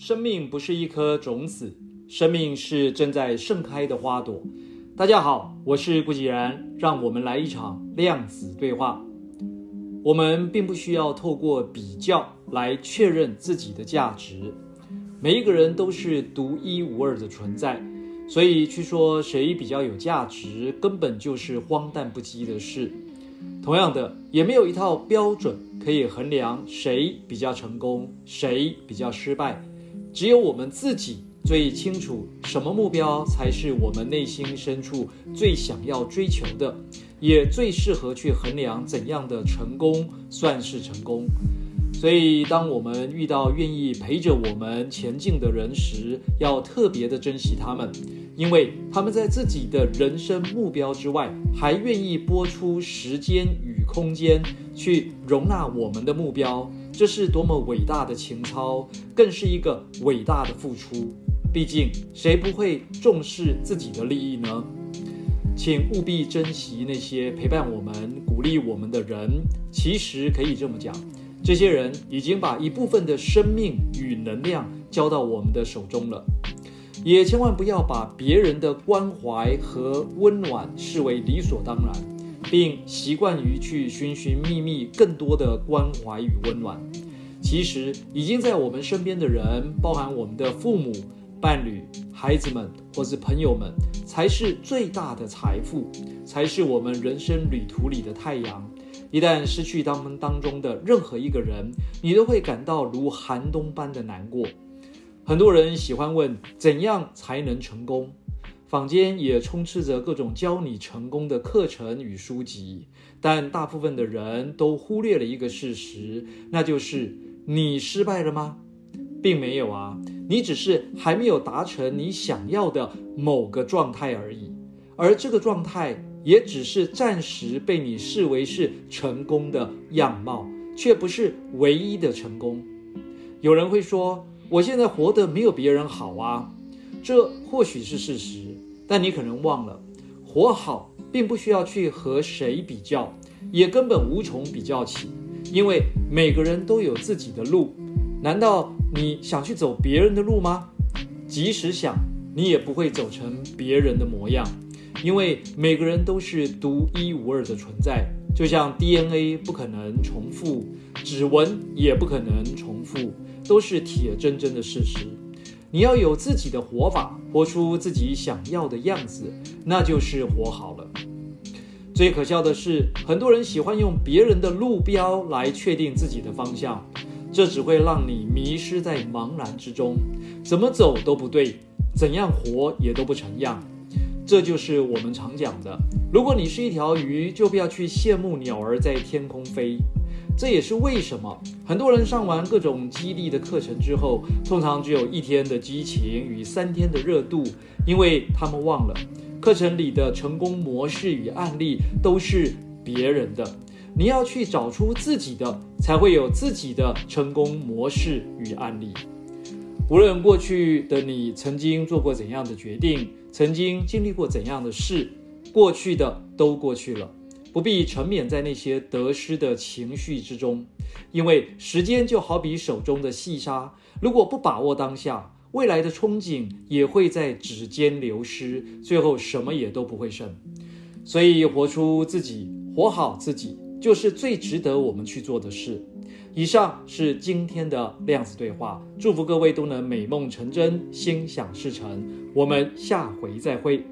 生命不是一颗种子，生命是正在盛开的花朵。大家好，我是顾继然，让我们来一场量子对话。我们并不需要透过比较来确认自己的价值。每一个人都是独一无二的存在，所以去说谁比较有价值，根本就是荒诞不羁的事。同样的，也没有一套标准可以衡量谁比较成功，谁比较失败。只有我们自己最清楚，什么目标才是我们内心深处最想要追求的，也最适合去衡量怎样的成功算是成功。所以，当我们遇到愿意陪着我们前进的人时，要特别的珍惜他们，因为他们在自己的人生目标之外，还愿意拨出时间与空间去容纳我们的目标。这是多么伟大的情操，更是一个伟大的付出。毕竟，谁不会重视自己的利益呢？请务必珍惜那些陪伴我们、鼓励我们的人。其实可以这么讲。这些人已经把一部分的生命与能量交到我们的手中了，也千万不要把别人的关怀和温暖视为理所当然，并习惯于去寻寻觅觅更多的关怀与温暖。其实，已经在我们身边的人，包含我们的父母、伴侣、孩子们或是朋友们，才是最大的财富，才是我们人生旅途里的太阳。一旦失去他们当中的任何一个人，你都会感到如寒冬般的难过。很多人喜欢问怎样才能成功，坊间也充斥着各种教你成功的课程与书籍，但大部分的人都忽略了一个事实，那就是你失败了吗？并没有啊，你只是还没有达成你想要的某个状态而已，而这个状态。也只是暂时被你视为是成功的样貌，却不是唯一的成功。有人会说：“我现在活得没有别人好啊。”这或许是事实，但你可能忘了，活好并不需要去和谁比较，也根本无从比较起，因为每个人都有自己的路。难道你想去走别人的路吗？即使想，你也不会走成别人的模样。因为每个人都是独一无二的存在，就像 DNA 不可能重复，指纹也不可能重复，都是铁铮铮的事实。你要有自己的活法，活出自己想要的样子，那就是活好了。最可笑的是，很多人喜欢用别人的路标来确定自己的方向，这只会让你迷失在茫然之中，怎么走都不对，怎样活也都不成样。这就是我们常讲的，如果你是一条鱼，就不要去羡慕鸟儿在天空飞。这也是为什么很多人上完各种激励的课程之后，通常只有一天的激情与三天的热度，因为他们忘了课程里的成功模式与案例都是别人的，你要去找出自己的，才会有自己的成功模式与案例。无论过去的你曾经做过怎样的决定，曾经经历过怎样的事，过去的都过去了，不必沉湎在那些得失的情绪之中，因为时间就好比手中的细沙，如果不把握当下，未来的憧憬也会在指尖流失，最后什么也都不会剩。所以，活出自己，活好自己，就是最值得我们去做的事。以上是今天的量子对话，祝福各位都能美梦成真，心想事成。我们下回再会。